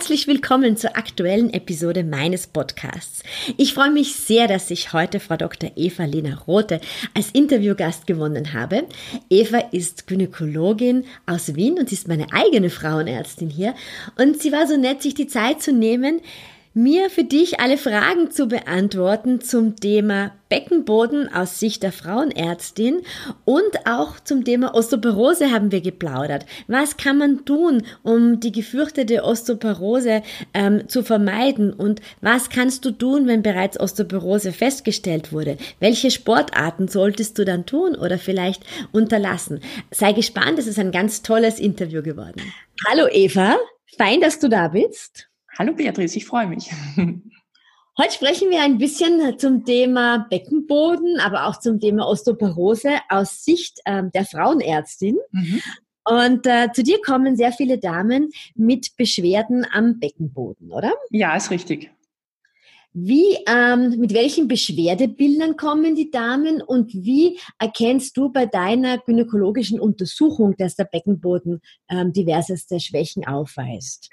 Herzlich willkommen zur aktuellen Episode meines Podcasts. Ich freue mich sehr, dass ich heute Frau Dr. Eva Lena Rote als Interviewgast gewonnen habe. Eva ist Gynäkologin aus Wien und ist meine eigene Frauenärztin hier. Und sie war so nett, sich die Zeit zu nehmen, mir für dich alle Fragen zu beantworten zum Thema Beckenboden aus Sicht der Frauenärztin und auch zum Thema Osteoporose haben wir geplaudert. Was kann man tun, um die gefürchtete Osteoporose ähm, zu vermeiden und was kannst du tun, wenn bereits Osteoporose festgestellt wurde? Welche Sportarten solltest du dann tun oder vielleicht unterlassen? Sei gespannt, es ist ein ganz tolles Interview geworden. Hallo Eva, fein, dass du da bist. Hallo Beatrice, ich freue mich. Heute sprechen wir ein bisschen zum Thema Beckenboden, aber auch zum Thema Osteoporose aus Sicht äh, der Frauenärztin. Mhm. Und äh, zu dir kommen sehr viele Damen mit Beschwerden am Beckenboden, oder? Ja, ist richtig. Wie, ähm, mit welchen Beschwerdebildern kommen die Damen und wie erkennst du bei deiner gynäkologischen Untersuchung, dass der Beckenboden ähm, diverseste Schwächen aufweist?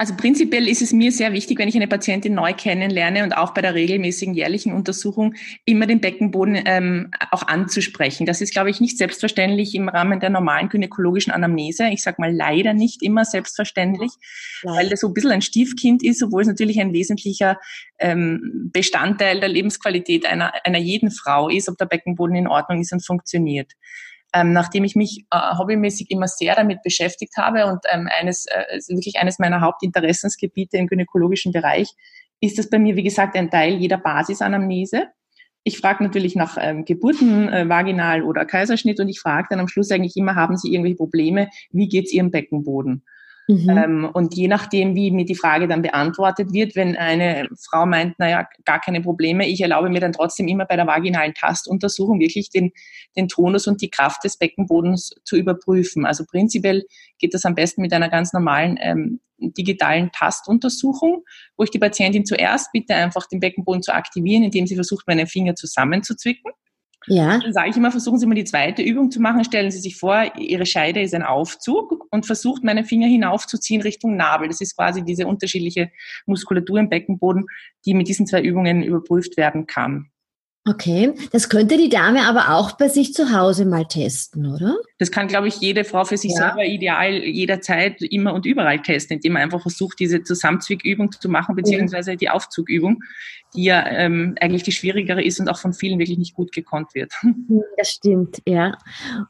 Also prinzipiell ist es mir sehr wichtig, wenn ich eine Patientin neu kennenlerne und auch bei der regelmäßigen jährlichen Untersuchung immer den Beckenboden ähm, auch anzusprechen. Das ist, glaube ich, nicht selbstverständlich im Rahmen der normalen gynäkologischen Anamnese. Ich sage mal leider nicht immer selbstverständlich, ja. weil das so ein bisschen ein Stiefkind ist, obwohl es natürlich ein wesentlicher ähm, Bestandteil der Lebensqualität einer, einer jeden Frau ist, ob der Beckenboden in Ordnung ist und funktioniert ähm, nachdem ich mich äh, hobbymäßig immer sehr damit beschäftigt habe und ähm, eines, äh, wirklich eines meiner Hauptinteressensgebiete im gynäkologischen Bereich, ist das bei mir, wie gesagt, ein Teil jeder Basisanamnese. Ich frage natürlich nach ähm, Geburten, äh, vaginal oder Kaiserschnitt und ich frage dann am Schluss eigentlich immer, haben Sie irgendwelche Probleme? Wie geht's Ihrem Beckenboden? Mhm. Ähm, und je nachdem, wie mir die Frage dann beantwortet wird, wenn eine Frau meint, naja, gar keine Probleme, ich erlaube mir dann trotzdem immer bei der vaginalen Tastuntersuchung wirklich den, den Tonus und die Kraft des Beckenbodens zu überprüfen. Also prinzipiell geht das am besten mit einer ganz normalen ähm, digitalen Tastuntersuchung, wo ich die Patientin zuerst bitte einfach den Beckenboden zu aktivieren, indem sie versucht, meine Finger zusammenzuzwicken. Ja. Dann sage ich immer, versuchen Sie mal die zweite Übung zu machen. Stellen Sie sich vor, Ihre Scheide ist ein Aufzug und versucht meine Finger hinaufzuziehen Richtung Nabel. Das ist quasi diese unterschiedliche Muskulatur im Beckenboden, die mit diesen zwei Übungen überprüft werden kann. Okay, das könnte die Dame aber auch bei sich zu Hause mal testen, oder? Das kann, glaube ich, jede Frau für sich ja. selber ideal jederzeit immer und überall testen, indem man einfach versucht, diese Zusammenzwickübung zu machen, beziehungsweise die Aufzugübung, die ja ähm, eigentlich die schwierigere ist und auch von vielen wirklich nicht gut gekonnt wird. Das stimmt, ja.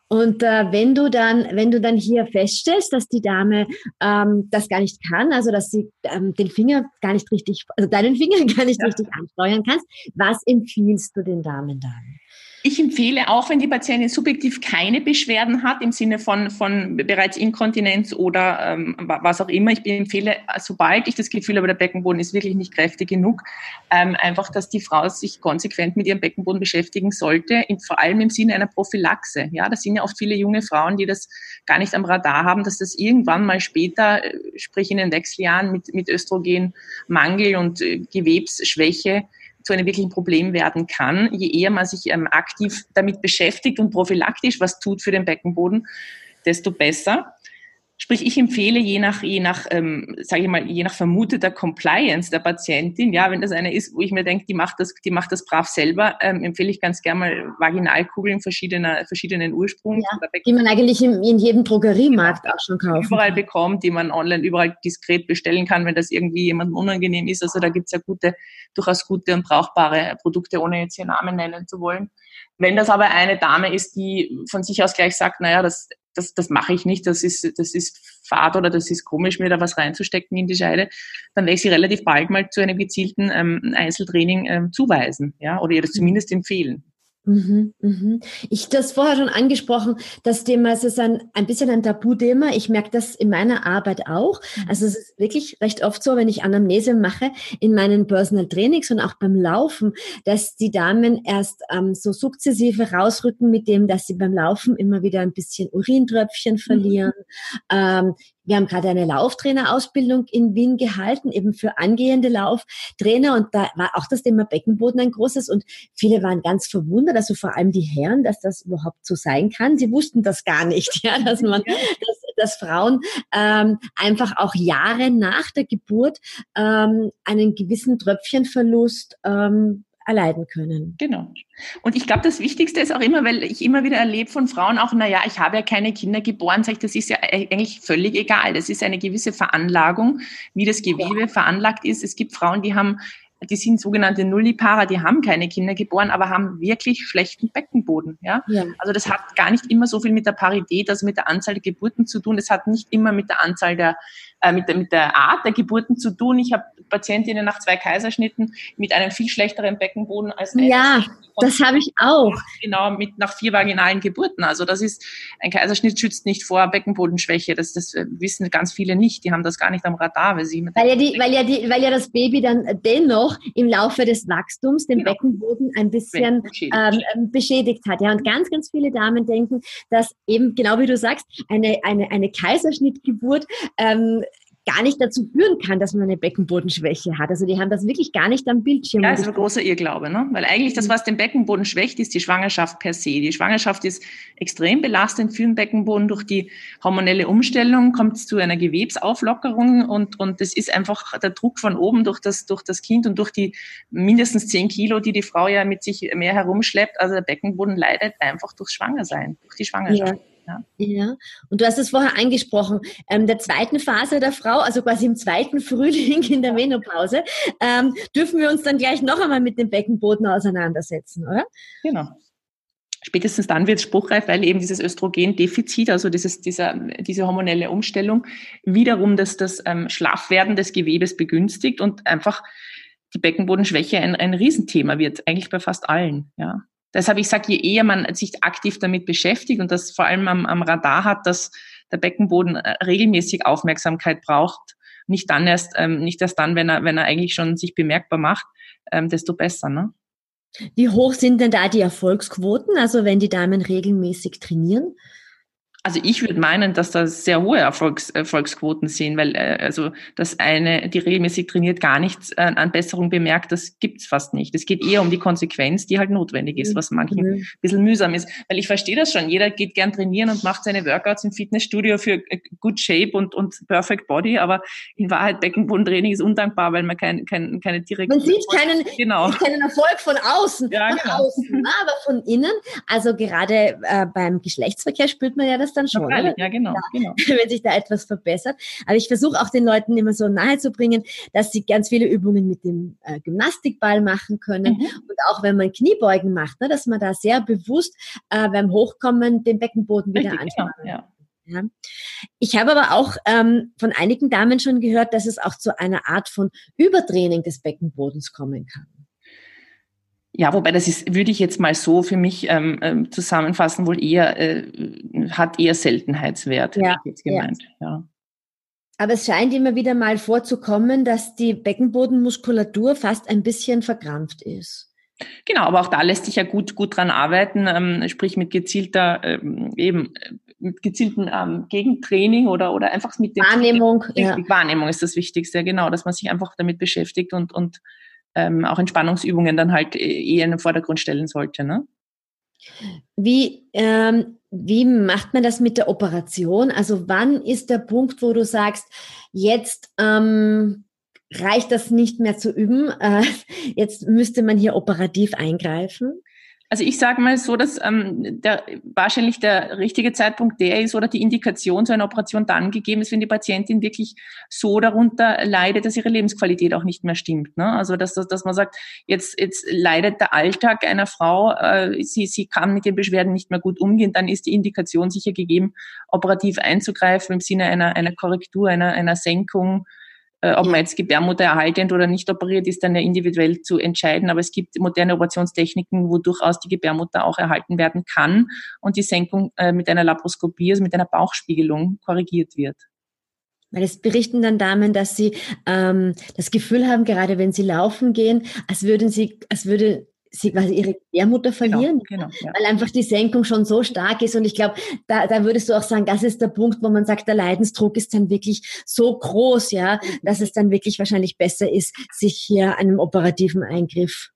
Und äh, wenn du dann, wenn du dann hier feststellst, dass die Dame ähm, das gar nicht kann, also dass sie ähm, den Finger gar nicht richtig, also deinen Finger gar nicht ja. richtig ansteuern kannst, was empfiehlst du den Damen dann? Ich empfehle auch, wenn die Patientin subjektiv keine Beschwerden hat, im Sinne von, von bereits Inkontinenz oder ähm, was auch immer, ich empfehle, sobald ich das Gefühl habe, der Beckenboden ist wirklich nicht kräftig genug, ähm, einfach, dass die Frau sich konsequent mit ihrem Beckenboden beschäftigen sollte, in, vor allem im Sinne einer Prophylaxe. Ja, das sind ja oft viele junge Frauen, die das gar nicht am Radar haben, dass das irgendwann mal später, äh, sprich in den Wechseljahren mit, mit Östrogenmangel und äh, Gewebsschwäche, zu einem wirklichen Problem werden kann. Je eher man sich ähm, aktiv damit beschäftigt und prophylaktisch was tut für den Beckenboden, desto besser. Sprich, ich empfehle je nach, je nach, ähm, sage ich mal, je nach vermuteter Compliance der Patientin, ja, wenn das eine ist, wo ich mir denke, die macht das, die macht das brav selber, ähm, empfehle ich ganz gerne mal Vaginalkugeln verschiedener, verschiedenen Ursprungs. Ja, die man eigentlich in, in jedem Drogeriemarkt auch schon kauft. Überall bekommt, die man online überall diskret bestellen kann, wenn das irgendwie jemandem unangenehm ist. Also da gibt's ja gute, durchaus gute und brauchbare Produkte, ohne jetzt hier Namen nennen zu wollen. Wenn das aber eine Dame ist, die von sich aus gleich sagt, naja, das das, das mache ich nicht, das ist, das ist fad oder das ist komisch, mir da was reinzustecken in die Scheide, dann werde ich sie relativ bald mal zu einem gezielten ähm, Einzeltraining ähm, zuweisen, ja, oder ihr das zumindest empfehlen. Mhm, mhm. Ich das vorher schon angesprochen, das Thema es ist ein, ein bisschen ein Tabuthema. Ich merke das in meiner Arbeit auch. Mhm. Also es ist wirklich recht oft so, wenn ich Anamnese mache in meinen Personal Trainings und auch beim Laufen, dass die Damen erst ähm, so sukzessive rausrücken mit dem, dass sie beim Laufen immer wieder ein bisschen Urintröpfchen mhm. verlieren, mhm. ähm, wir haben gerade eine Lauftrainerausbildung in Wien gehalten, eben für angehende Lauftrainer. Und da war auch das Thema Beckenboden ein großes. Und viele waren ganz verwundert, also vor allem die Herren, dass das überhaupt so sein kann. Sie wussten das gar nicht, ja, dass man, dass, dass Frauen ähm, einfach auch Jahre nach der Geburt ähm, einen gewissen Tröpfchenverlust ähm, erleiden können. Genau. Und ich glaube, das Wichtigste ist auch immer, weil ich immer wieder erlebe von Frauen auch, naja, ich habe ja keine Kinder geboren, sage ich, das ist ja eigentlich völlig egal. Das ist eine gewisse Veranlagung, wie das Gewebe ja. veranlagt ist. Es gibt Frauen, die haben die sind sogenannte Nullipara, die haben keine Kinder geboren, aber haben wirklich schlechten Beckenboden. Ja? ja? Also das hat gar nicht immer so viel mit der Parität, also mit der Anzahl der Geburten zu tun. Es hat nicht immer mit der Anzahl der, äh, mit, der mit der Art der Geburten zu tun. Ich habe Patientinnen nach zwei Kaiserschnitten mit einem viel schlechteren Beckenboden als Ja, das habe ich auch. Genau, mit nach vier vaginalen Geburten. Also das ist, ein Kaiserschnitt schützt nicht vor Beckenbodenschwäche. Das, das wissen ganz viele nicht. Die haben das gar nicht am Radar, weil sie weil ja, die, weil ja die, weil ja das Baby dann dennoch im Laufe des Wachstums den genau. Beckenboden ein bisschen beschädigt. Ähm, ähm, beschädigt hat. Ja, und ganz, ganz viele Damen denken, dass eben genau wie du sagst, eine eine eine Kaiserschnittgeburt ähm, gar nicht dazu führen kann, dass man eine Beckenbodenschwäche hat. Also die haben das wirklich gar nicht am Bildschirm. Ja, das ist ein großer Irrglaube, ne? Weil eigentlich das, mhm. was den Beckenboden schwächt, ist die Schwangerschaft per se. Die Schwangerschaft ist extrem belastend für den Beckenboden. Durch die hormonelle Umstellung kommt es zu einer Gewebsauflockerung und, und das ist einfach der Druck von oben durch das, durch das Kind und durch die mindestens zehn Kilo, die die Frau ja mit sich mehr herumschleppt. Also der Beckenboden leidet einfach durchs Schwangersein, durch die Schwangerschaft. Ja. Ja. ja. Und du hast es vorher angesprochen, ähm, der zweiten Phase der Frau, also quasi im zweiten Frühling in der Menopause, ähm, dürfen wir uns dann gleich noch einmal mit dem Beckenboden auseinandersetzen, oder? Genau. Spätestens dann wird es spruchreif, weil eben dieses Östrogendefizit, also dieses, dieser, diese hormonelle Umstellung, wiederum das, das ähm, Schlaffwerden des Gewebes begünstigt und einfach die Beckenbodenschwäche ein, ein Riesenthema wird, eigentlich bei fast allen. Ja. Deshalb, ich sage, je eher man sich aktiv damit beschäftigt und das vor allem am, am Radar hat, dass der Beckenboden äh, regelmäßig Aufmerksamkeit braucht, nicht dann erst, ähm, nicht erst dann, wenn er, wenn er eigentlich schon sich bemerkbar macht, ähm, desto besser. Ne? Wie hoch sind denn da die Erfolgsquoten, also wenn die Damen regelmäßig trainieren? Also ich würde meinen, dass da sehr hohe Erfolgs, Erfolgsquoten sind, weil äh, also das eine, die regelmäßig trainiert, gar nichts äh, an Besserung bemerkt, das gibt's fast nicht. Es geht eher um die Konsequenz, die halt notwendig ist, was manchen mhm. ein bisschen mühsam ist. Weil ich verstehe das schon, jeder geht gern trainieren und macht seine Workouts im Fitnessstudio für äh, Good Shape und, und Perfect Body, aber in Wahrheit Beckenbodentraining ist undankbar, weil man kein, kein, keine direkte... Man sieht keinen, genau. keinen Erfolg von außen, ja, von genau. außen, aber von innen, also gerade äh, beim Geschlechtsverkehr spürt man ja das dann schon. Ja, ja genau, ja, genau. Wenn sich da etwas verbessert. Aber ich versuche auch den Leuten immer so nahe zu bringen, dass sie ganz viele Übungen mit dem äh, Gymnastikball machen können. Mhm. Und auch wenn man Kniebeugen macht, ne, dass man da sehr bewusst äh, beim Hochkommen den Beckenboden wieder. Genau, ja. Ja. Ich habe aber auch ähm, von einigen Damen schon gehört, dass es auch zu einer Art von Übertraining des Beckenbodens kommen kann. Ja, wobei das ist, würde ich jetzt mal so für mich ähm, ähm, zusammenfassen, wohl eher, äh, hat eher Seltenheitswert, ja, ich jetzt gemeint. Ja. ja. Aber es scheint immer wieder mal vorzukommen, dass die Beckenbodenmuskulatur fast ein bisschen verkrampft ist. Genau, aber auch da lässt sich ja gut, gut dran arbeiten, ähm, sprich mit gezielter, ähm, eben, mit gezielten ähm, Gegentraining oder, oder einfach mit dem Wahrnehmung. Ja. Wahrnehmung ist das Wichtigste, genau, dass man sich einfach damit beschäftigt und, und ähm, auch Entspannungsübungen dann halt äh, eher in den Vordergrund stellen sollte. Ne? Wie, ähm, wie macht man das mit der Operation? Also wann ist der Punkt, wo du sagst, jetzt ähm, reicht das nicht mehr zu üben, äh, jetzt müsste man hier operativ eingreifen? Also ich sage mal so, dass ähm, der, wahrscheinlich der richtige Zeitpunkt der ist oder die Indikation zu einer Operation dann gegeben ist, wenn die Patientin wirklich so darunter leidet, dass ihre Lebensqualität auch nicht mehr stimmt. Ne? Also dass, dass, dass man sagt, jetzt, jetzt leidet der Alltag einer Frau, äh, sie, sie kann mit den Beschwerden nicht mehr gut umgehen, dann ist die Indikation sicher gegeben, operativ einzugreifen im Sinne einer, einer Korrektur, einer, einer Senkung ob man jetzt Gebärmutter erhaltend oder nicht operiert, ist dann ja individuell zu entscheiden. Aber es gibt moderne Operationstechniken, wo durchaus die Gebärmutter auch erhalten werden kann und die Senkung äh, mit einer Laparoskopie, also mit einer Bauchspiegelung korrigiert wird. Weil es berichten dann Damen, dass sie ähm, das Gefühl haben, gerade wenn sie laufen gehen, als würden sie, als würde sie quasi ihre Gebärmutter genau, verlieren, genau, genau, ja. weil einfach die Senkung schon so stark ist. Und ich glaube, da, da würdest du auch sagen, das ist der Punkt, wo man sagt, der Leidensdruck ist dann wirklich so groß, ja, dass es dann wirklich wahrscheinlich besser ist, sich hier einem operativen Eingriff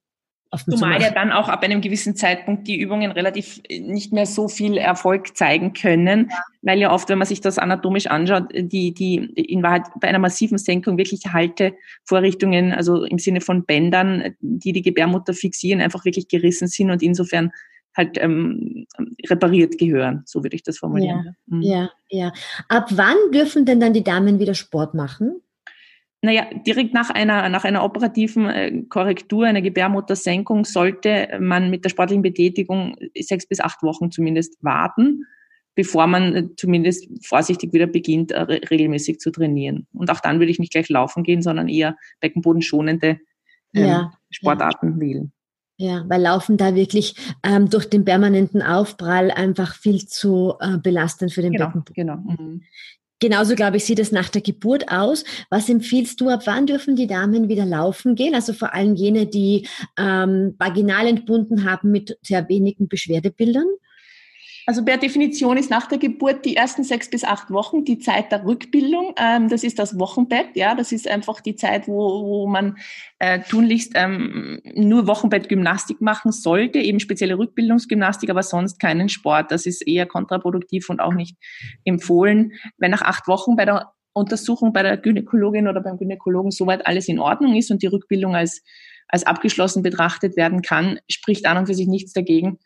Zumal ja dann auch ab einem gewissen Zeitpunkt die Übungen relativ äh, nicht mehr so viel Erfolg zeigen können, ja. weil ja oft, wenn man sich das anatomisch anschaut, die, die in Wahrheit bei einer massiven Senkung wirklich Haltevorrichtungen, also im Sinne von Bändern, die die Gebärmutter fixieren, einfach wirklich gerissen sind und insofern halt ähm, repariert gehören, so würde ich das formulieren. Ja, mhm. ja, ja. Ab wann dürfen denn dann die Damen wieder Sport machen? Naja, direkt nach einer, nach einer operativen äh, Korrektur, einer Gebärmuttersenkung, sollte man mit der sportlichen Betätigung sechs bis acht Wochen zumindest warten, bevor man äh, zumindest vorsichtig wieder beginnt, äh, regelmäßig zu trainieren. Und auch dann würde ich nicht gleich laufen gehen, sondern eher beckenbodenschonende ähm, ja, Sportarten ja. wählen. Ja, weil Laufen da wirklich ähm, durch den permanenten Aufprall einfach viel zu äh, belastend für den genau, Beckenboden. Genau. Mhm. Genauso, glaube ich, sieht es nach der Geburt aus. Was empfiehlst du, ab wann dürfen die Damen wieder laufen gehen? Also vor allem jene, die ähm, vaginal entbunden haben mit sehr wenigen Beschwerdebildern? Also per Definition ist nach der Geburt die ersten sechs bis acht Wochen die Zeit der Rückbildung. Ähm, das ist das Wochenbett. Ja, das ist einfach die Zeit, wo, wo man äh, tunlichst ähm, nur Wochenbettgymnastik machen sollte, eben spezielle Rückbildungsgymnastik, aber sonst keinen Sport. Das ist eher kontraproduktiv und auch nicht empfohlen. Wenn nach acht Wochen bei der Untersuchung bei der Gynäkologin oder beim Gynäkologen soweit alles in Ordnung ist und die Rückbildung als als abgeschlossen betrachtet werden kann, spricht an und für sich nichts dagegen,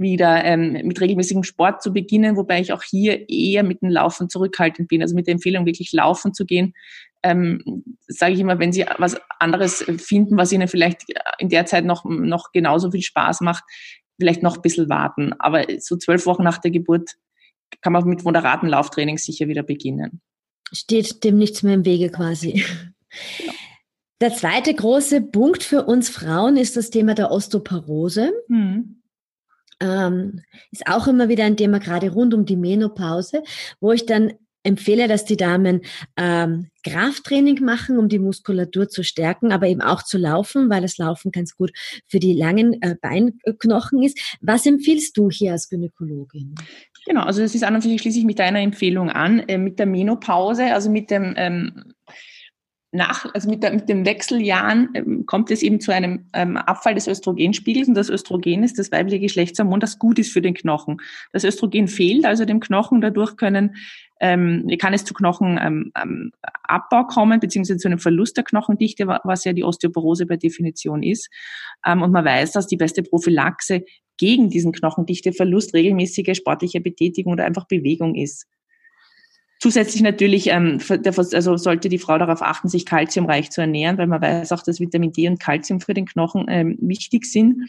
wieder ähm, mit regelmäßigem Sport zu beginnen, wobei ich auch hier eher mit dem Laufen zurückhaltend bin. Also mit der Empfehlung, wirklich laufen zu gehen, ähm, sage ich immer, wenn Sie was anderes finden, was Ihnen vielleicht in der Zeit noch, noch genauso viel Spaß macht, vielleicht noch ein bisschen warten. Aber so zwölf Wochen nach der Geburt kann man mit moderaten Lauftraining sicher wieder beginnen. Steht dem nichts mehr im Wege quasi. Genau. Der zweite große Punkt für uns Frauen ist das Thema der Osteoporose. Mhm ähm, ist auch immer wieder ein Thema, gerade rund um die Menopause, wo ich dann empfehle, dass die Damen ähm, Krafttraining machen, um die Muskulatur zu stärken, aber eben auch zu laufen, weil das Laufen ganz gut für die langen äh, Beinknochen ist. Was empfiehlst du hier als Gynäkologin? Genau, also das ist an und für sich schließe ich mit deiner Empfehlung an, äh, mit der Menopause, also mit dem ähm, nach, also mit, der, mit den Wechseljahren ähm, kommt es eben zu einem ähm, Abfall des Östrogenspiegels und das Östrogen ist das weibliche Geschlechtshormon, das gut ist für den Knochen. Das Östrogen fehlt also dem Knochen, dadurch können ähm, kann es zu Knochenabbau ähm, ähm, kommen, beziehungsweise zu einem Verlust der Knochendichte, was ja die Osteoporose per Definition ist. Ähm, und man weiß, dass die beste Prophylaxe gegen diesen Knochendichteverlust regelmäßige sportliche Betätigung oder einfach Bewegung ist. Zusätzlich natürlich ähm, also sollte die Frau darauf achten, sich kalziumreich zu ernähren, weil man weiß auch, dass Vitamin D und Kalzium für den Knochen ähm, wichtig sind.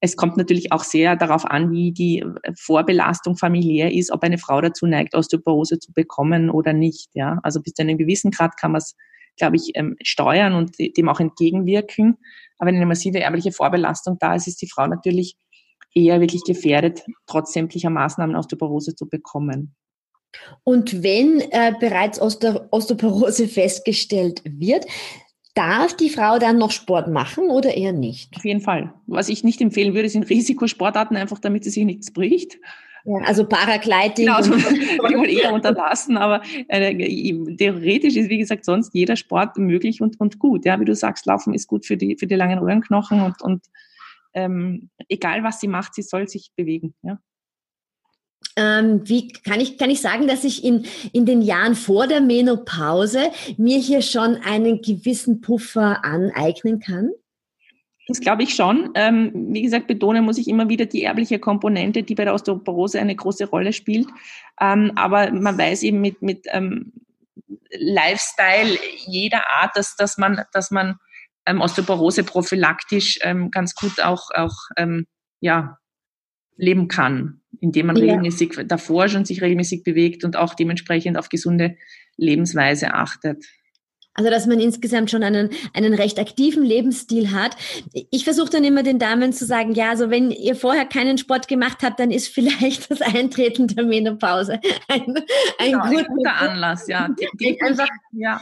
Es kommt natürlich auch sehr darauf an, wie die äh, Vorbelastung familiär ist, ob eine Frau dazu neigt, Osteoporose zu bekommen oder nicht. Ja, also bis zu einem gewissen Grad kann man es, glaube ich, ähm, steuern und dem auch entgegenwirken. Aber wenn eine massive erbliche Vorbelastung da ist, ist die Frau natürlich eher wirklich gefährdet, trotz sämtlicher Maßnahmen Osteoporose zu bekommen. Und wenn äh, bereits Osteoporose festgestellt wird, Darf die Frau dann noch Sport machen oder eher nicht? Auf jeden Fall. Was ich nicht empfehlen würde, sind Risikosportarten, einfach damit sie sich nichts bricht. Ja, also Paragliding. Genau, also, ich wohl eher unterlassen, aber äh, theoretisch ist, wie gesagt, sonst jeder Sport möglich und, und gut. Ja, wie du sagst, Laufen ist gut für die, für die langen Röhrenknochen und, und ähm, egal was sie macht, sie soll sich bewegen. Ja. Ähm, wie kann ich, kann ich sagen, dass ich in, in den Jahren vor der Menopause mir hier schon einen gewissen Puffer aneignen kann? Das glaube ich schon. Ähm, wie gesagt, betonen muss ich immer wieder die erbliche Komponente, die bei der Osteoporose eine große Rolle spielt. Ähm, aber man weiß eben mit, mit ähm, Lifestyle jeder Art, dass, dass man, dass man ähm, Osteoporose prophylaktisch ähm, ganz gut auch, auch ja, leben kann indem man ja. regelmäßig davor schon sich regelmäßig bewegt und auch dementsprechend auf gesunde Lebensweise achtet. Also, dass man insgesamt schon einen, einen recht aktiven Lebensstil hat. Ich versuche dann immer den Damen zu sagen, ja, also wenn ihr vorher keinen Sport gemacht habt, dann ist vielleicht das Eintreten der Menopause ein, ein, genau, guter, ein guter Anlass, ja. Die, die, einfach, ja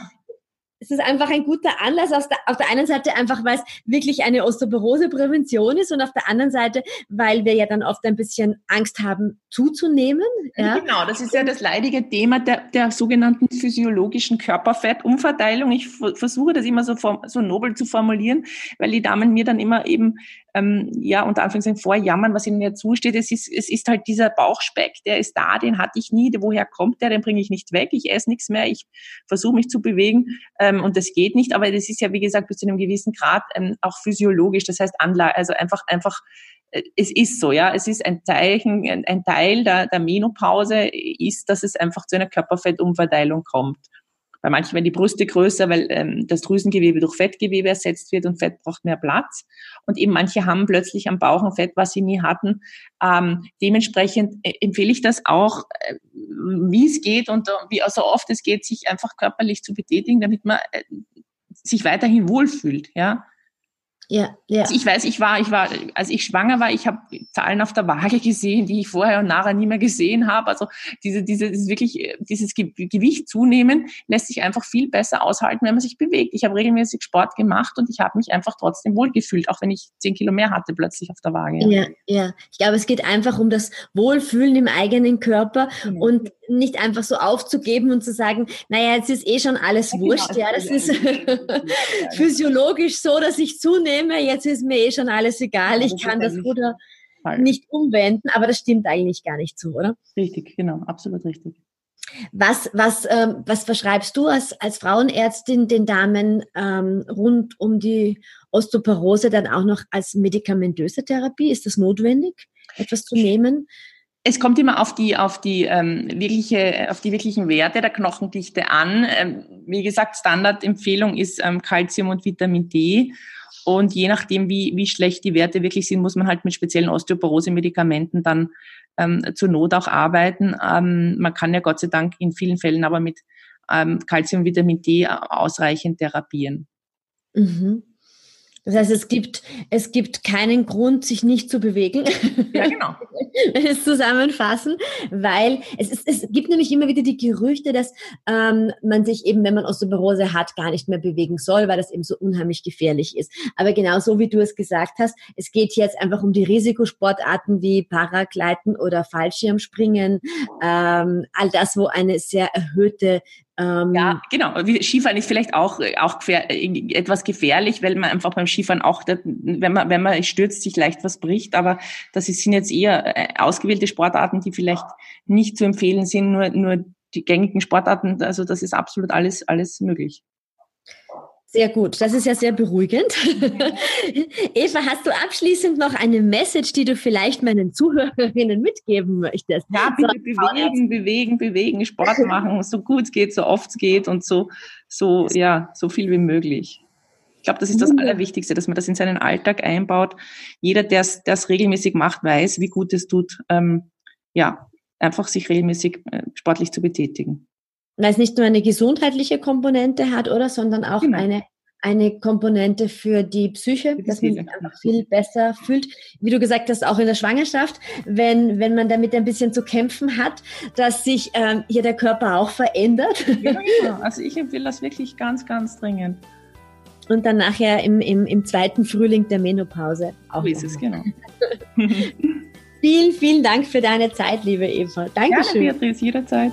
es ist einfach ein guter Anlass, auf der, auf der einen Seite einfach, weil es wirklich eine Osteoporose-Prävention ist und auf der anderen Seite, weil wir ja dann oft ein bisschen Angst haben, zuzunehmen. Ja? Genau, das ist ja das leidige Thema der, der sogenannten physiologischen Körperfettumverteilung. Ich versuche das immer so, so nobel zu formulieren, weil die Damen mir dann immer eben ähm, ja, unter Anführungszeichen vorjammern, was ihnen ja zusteht. Es ist, es ist halt dieser Bauchspeck, der ist da, den hatte ich nie. Woher kommt der? Den bringe ich nicht weg. Ich esse nichts mehr. Ich versuche mich zu bewegen ähm, und das geht nicht. Aber das ist ja, wie gesagt, bis zu einem gewissen Grad ähm, auch physiologisch. Das heißt, Anlage, also einfach, einfach äh, es ist so, ja, es ist ein Zeichen, ein Teil der, der Menopause ist, dass es einfach zu einer Körperfettumverteilung kommt. Bei manchen werden die Brüste größer, weil ähm, das Drüsengewebe durch Fettgewebe ersetzt wird und Fett braucht mehr Platz. Und eben manche haben plötzlich am Bauch ein Fett, was sie nie hatten. Ähm, dementsprechend äh, empfehle ich das auch, äh, wie es geht und äh, wie so oft es geht, sich einfach körperlich zu betätigen, damit man äh, sich weiterhin wohlfühlt. Ja, ja, ja. Also ich weiß, ich war, ich war, als ich schwanger war, ich habe Zahlen auf der Waage gesehen, die ich vorher und nachher nie mehr gesehen habe. Also diese, diese, dieses wirklich, dieses Gewicht zunehmen lässt sich einfach viel besser aushalten, wenn man sich bewegt. Ich habe regelmäßig Sport gemacht und ich habe mich einfach trotzdem wohlgefühlt, auch wenn ich zehn Kilo mehr hatte plötzlich auf der Waage. Ja, ja. Ich glaube, es geht einfach um das Wohlfühlen im eigenen Körper genau. und nicht einfach so aufzugeben und zu sagen, naja, jetzt ist eh schon alles ja, genau, wurscht. Ja, das ist physiologisch so, dass ich zunehme. Jetzt ist mir eh schon alles egal. ich kann das Ruder nicht umwenden, aber das stimmt eigentlich gar nicht so, oder? Richtig, genau, absolut richtig. Was, was, ähm, was verschreibst du als, als Frauenärztin den Damen ähm, rund um die Osteoporose dann auch noch als medikamentöse Therapie? Ist das notwendig, etwas zu nehmen? Es kommt immer auf die, auf die ähm, wirkliche, auf die wirklichen Werte der Knochendichte an. Ähm, wie gesagt, Standardempfehlung ist ähm, Calcium und Vitamin D. Und je nachdem, wie, wie schlecht die Werte wirklich sind, muss man halt mit speziellen Osteoporose-Medikamenten dann ähm, zur Not auch arbeiten. Ähm, man kann ja Gott sei Dank in vielen Fällen aber mit ähm, Calcium Vitamin D ausreichend therapieren. Mhm. Das heißt, es gibt, es gibt keinen Grund, sich nicht zu bewegen. Ja, genau. Wenn es zusammenfassen, weil es, ist, es gibt nämlich immer wieder die Gerüchte, dass ähm, man sich eben, wenn man Osteoporose hat, gar nicht mehr bewegen soll, weil das eben so unheimlich gefährlich ist. Aber genau so wie du es gesagt hast, es geht jetzt einfach um die Risikosportarten wie Paragleiten oder Fallschirmspringen, ähm, all das, wo eine sehr erhöhte ähm, ja, genau. Skifahren ist vielleicht auch, auch etwas gefährlich, weil man einfach beim Skifahren auch, wenn man, wenn man stürzt, sich leicht was bricht. Aber das sind jetzt eher äh, ausgewählte Sportarten, die vielleicht nicht zu empfehlen sind, nur, nur die gängigen Sportarten. Also das ist absolut alles, alles möglich. Sehr gut, das ist ja sehr beruhigend. Eva, hast du abschließend noch eine Message, die du vielleicht meinen Zuhörerinnen mitgeben möchtest? Ja, bitte so, bewegen, bewegen, bewegen, Sport machen, so gut es geht, so oft es geht und so, so, ja, so viel wie möglich. Ich glaube, das ist das Allerwichtigste, dass man das in seinen Alltag einbaut. Jeder, der es regelmäßig macht, weiß, wie gut es tut, ähm, ja, einfach sich regelmäßig äh, sportlich zu betätigen weil es nicht nur eine gesundheitliche Komponente hat, oder, sondern auch genau. eine, eine Komponente für die Psyche, die dass man sich einfach viel besser fühlt. Wie du gesagt hast, auch in der Schwangerschaft, wenn, wenn man damit ein bisschen zu kämpfen hat, dass sich ähm, hier der Körper auch verändert. Ja, genau. Also ich empfehle das wirklich ganz, ganz dringend. Und dann nachher im, im, im zweiten Frühling der Menopause auch. So ist es, genau. vielen, vielen Dank für deine Zeit, liebe Eva. Dankeschön. Gerne, Beatrice, jederzeit.